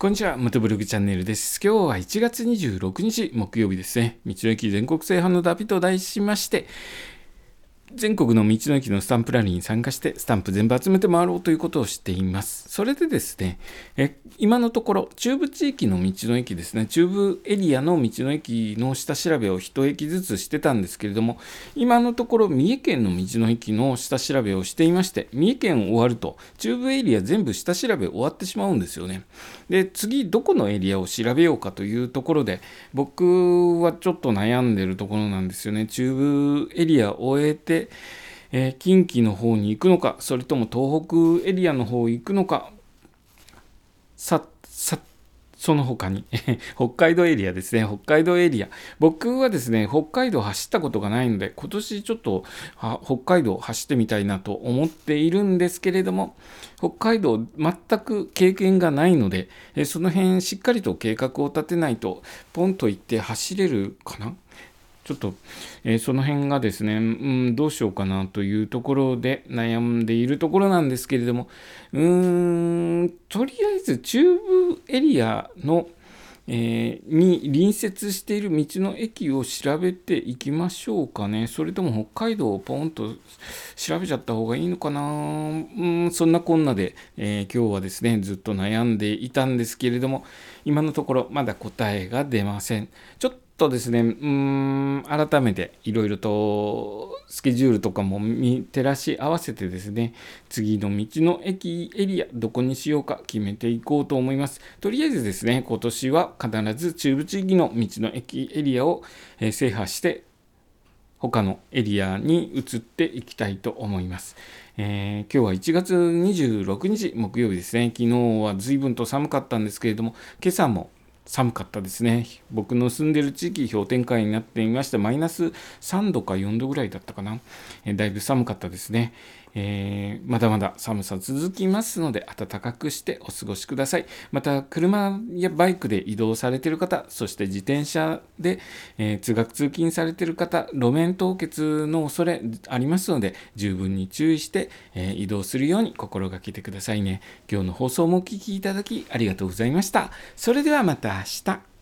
こんにちは、ムトブログチャンネルです。今日は1月26日木曜日ですね。道の駅全国制覇の旅と題しまして、全国の道の駅のスタンプラリーに参加してスタンプ全部集めて回ろうということをしています。それでですね、え今のところ中部地域の道の駅ですね、中部エリアの道の駅の下調べを1駅ずつしてたんですけれども、今のところ三重県の道の駅の下調べをしていまして、三重県終わると中部エリア全部下調べ終わってしまうんですよね。で、次どこのエリアを調べようかというところで、僕はちょっと悩んでるところなんですよね。中部エリア終えてえー、近畿の方に行くのか、それとも東北エリアの方行くのか、さ、さ、その他に 北海道エリアですね。北海道エリア。僕はですね、北海道走ったことがないので、今年ちょっと北海道走ってみたいなと思っているんですけれども、北海道全く経験がないので、その辺しっかりと計画を立てないと、ポンと行って走れるかな？ちょっと、えー、その辺がですね、うん、どうしようかなというところで悩んでいるところなんですけれども、うーん、とりあえず中部エリアの、えー、に隣接している道の駅を調べていきましょうかね。それとも北海道をポンと調べちゃった方がいいのかな。うん、そんなこんなで、えー、今日はですね、ずっと悩んでいたんですけれども、今のところまだ答えが出ません。ちょっととですね、うん、改めていろいろとスケジュールとかも見照らし合わせてですね、次の道の駅エリア、どこにしようか決めていこうと思います。とりあえずですね、今年は必ず中部地域の道の駅エリアを制覇して、他のエリアに移っていきたいと思います。えー、今日は1月26日木曜日ですね。昨日は随分と寒かったんですけれども、今朝も寒かったですね。僕の住んでる地域、氷点下になっていまして、マイナス3度か4度ぐらいだったかな。え、だいぶ寒かったですね。えー、まだまだ寒さ続きますので、暖かくしてお過ごしください。また、車やバイクで移動されている方、そして自転車で、えー、通学通勤されている方、路面凍結の恐れありますので、十分に注意して、え移動するように心がけてくださいね。今日の放送もお聴きいただきありがとうございました。それではまた明日。